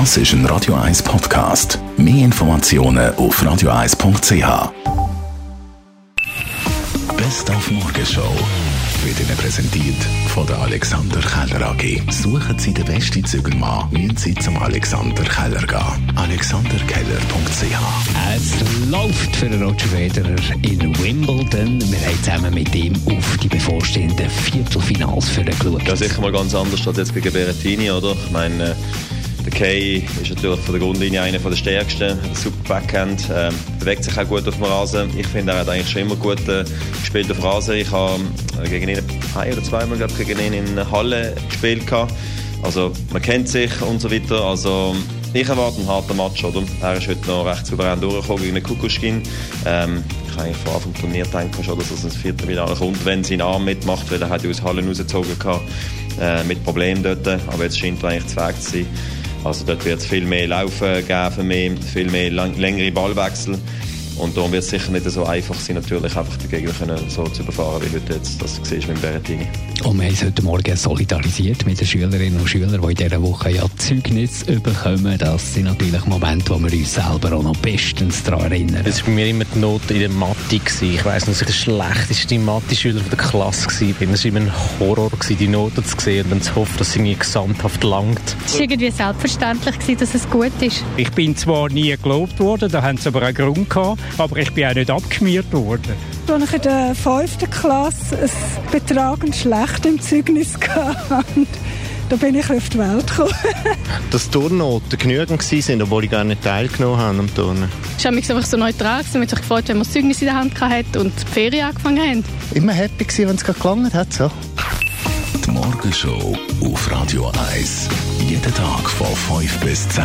Das ist ein Radio 1 Podcast. Mehr Informationen auf radio1.ch. Best auf Morgenshow wird Ihnen präsentiert von der Alexander Keller AG. Suchen Sie den besten Zügelmann, müssen Sie zum Alexander Keller gehen. AlexanderKeller.ch Es läuft für Roger Federer in Wimbledon. Wir haben zusammen mit ihm auf die bevorstehenden Viertelfinals für geschaut. Ja, sicher mal ganz anders als jetzt gegen Berrettini, oder? Ich meine, der Kay ist natürlich von der Grundlinie einer der stärksten, hat super Backhand, äh, bewegt sich auch gut auf dem Rasen. Ich finde, er hat eigentlich schon immer gut äh, gespielt auf Rasen. Ich habe äh, gegen ihn ein oder zweimal gegen ihn in Halle gespielt. Gehabt. Also man kennt sich und so weiter. Also ich erwarte einen harten Match, oder? Er ist heute noch recht souverän durchgekommen gegen den Kukuschkin. Ähm, ich eigentlich vor Anfang Turnier denken schon, dass es ins Viertelfinale kommt, wenn sein Arm mitmacht, weil er hat aus Halle rausgezogen gehabt, äh, mit Problemen dort. Aber jetzt scheint er eigentlich zu Weg zu sein. Also dort wird es viel mehr Laufen geben mich, viel mehr längere Ballwechsel. Und darum wird es sicher nicht so einfach sein, natürlich einfach den Gegner können so zu überfahren, wie heute jetzt das siehst mit Berrettini. Und wir haben uns heute Morgen solidarisiert mit den Schülerinnen und Schülern, die in dieser Woche ja Zeugnis bekommen. Das sind natürlich Momente, wo wir uns selber auch noch bestens daran erinnern. Es war bei mir immer die Note in der Mathe. Gewesen. Ich weiss noch, dass ich der schlechteste Mathe-Schüler der Klasse war. Es war immer ein Horror, gewesen, die Noten zu sehen und dann zu hoffen, dass es irgendwie gesamthaft langt. Es war irgendwie selbstverständlich, gewesen, dass es gut ist. Ich bin zwar nie gelobt worden, da haben sie aber einen Grund gehabt, aber ich bin auch nicht abgeschmiert worden. Als ich in der fünften Klasse ein betragend schlecht im Zeugnis hatte, da bin ich auf die Welt gekommen. Dass die Turnnoten genügend waren, obwohl ich gar nicht teilgenommen habe am Turnen. Es war einfach so neutral. Hat sich gefreut, wenn man das Zeugnis in der Hand hatte und die Ferien angefangen haben. Immer happy gewesen, wenn es gelangt hat. So. Die Morgenshow auf Radio 1. Jeden Tag von 5 bis 10.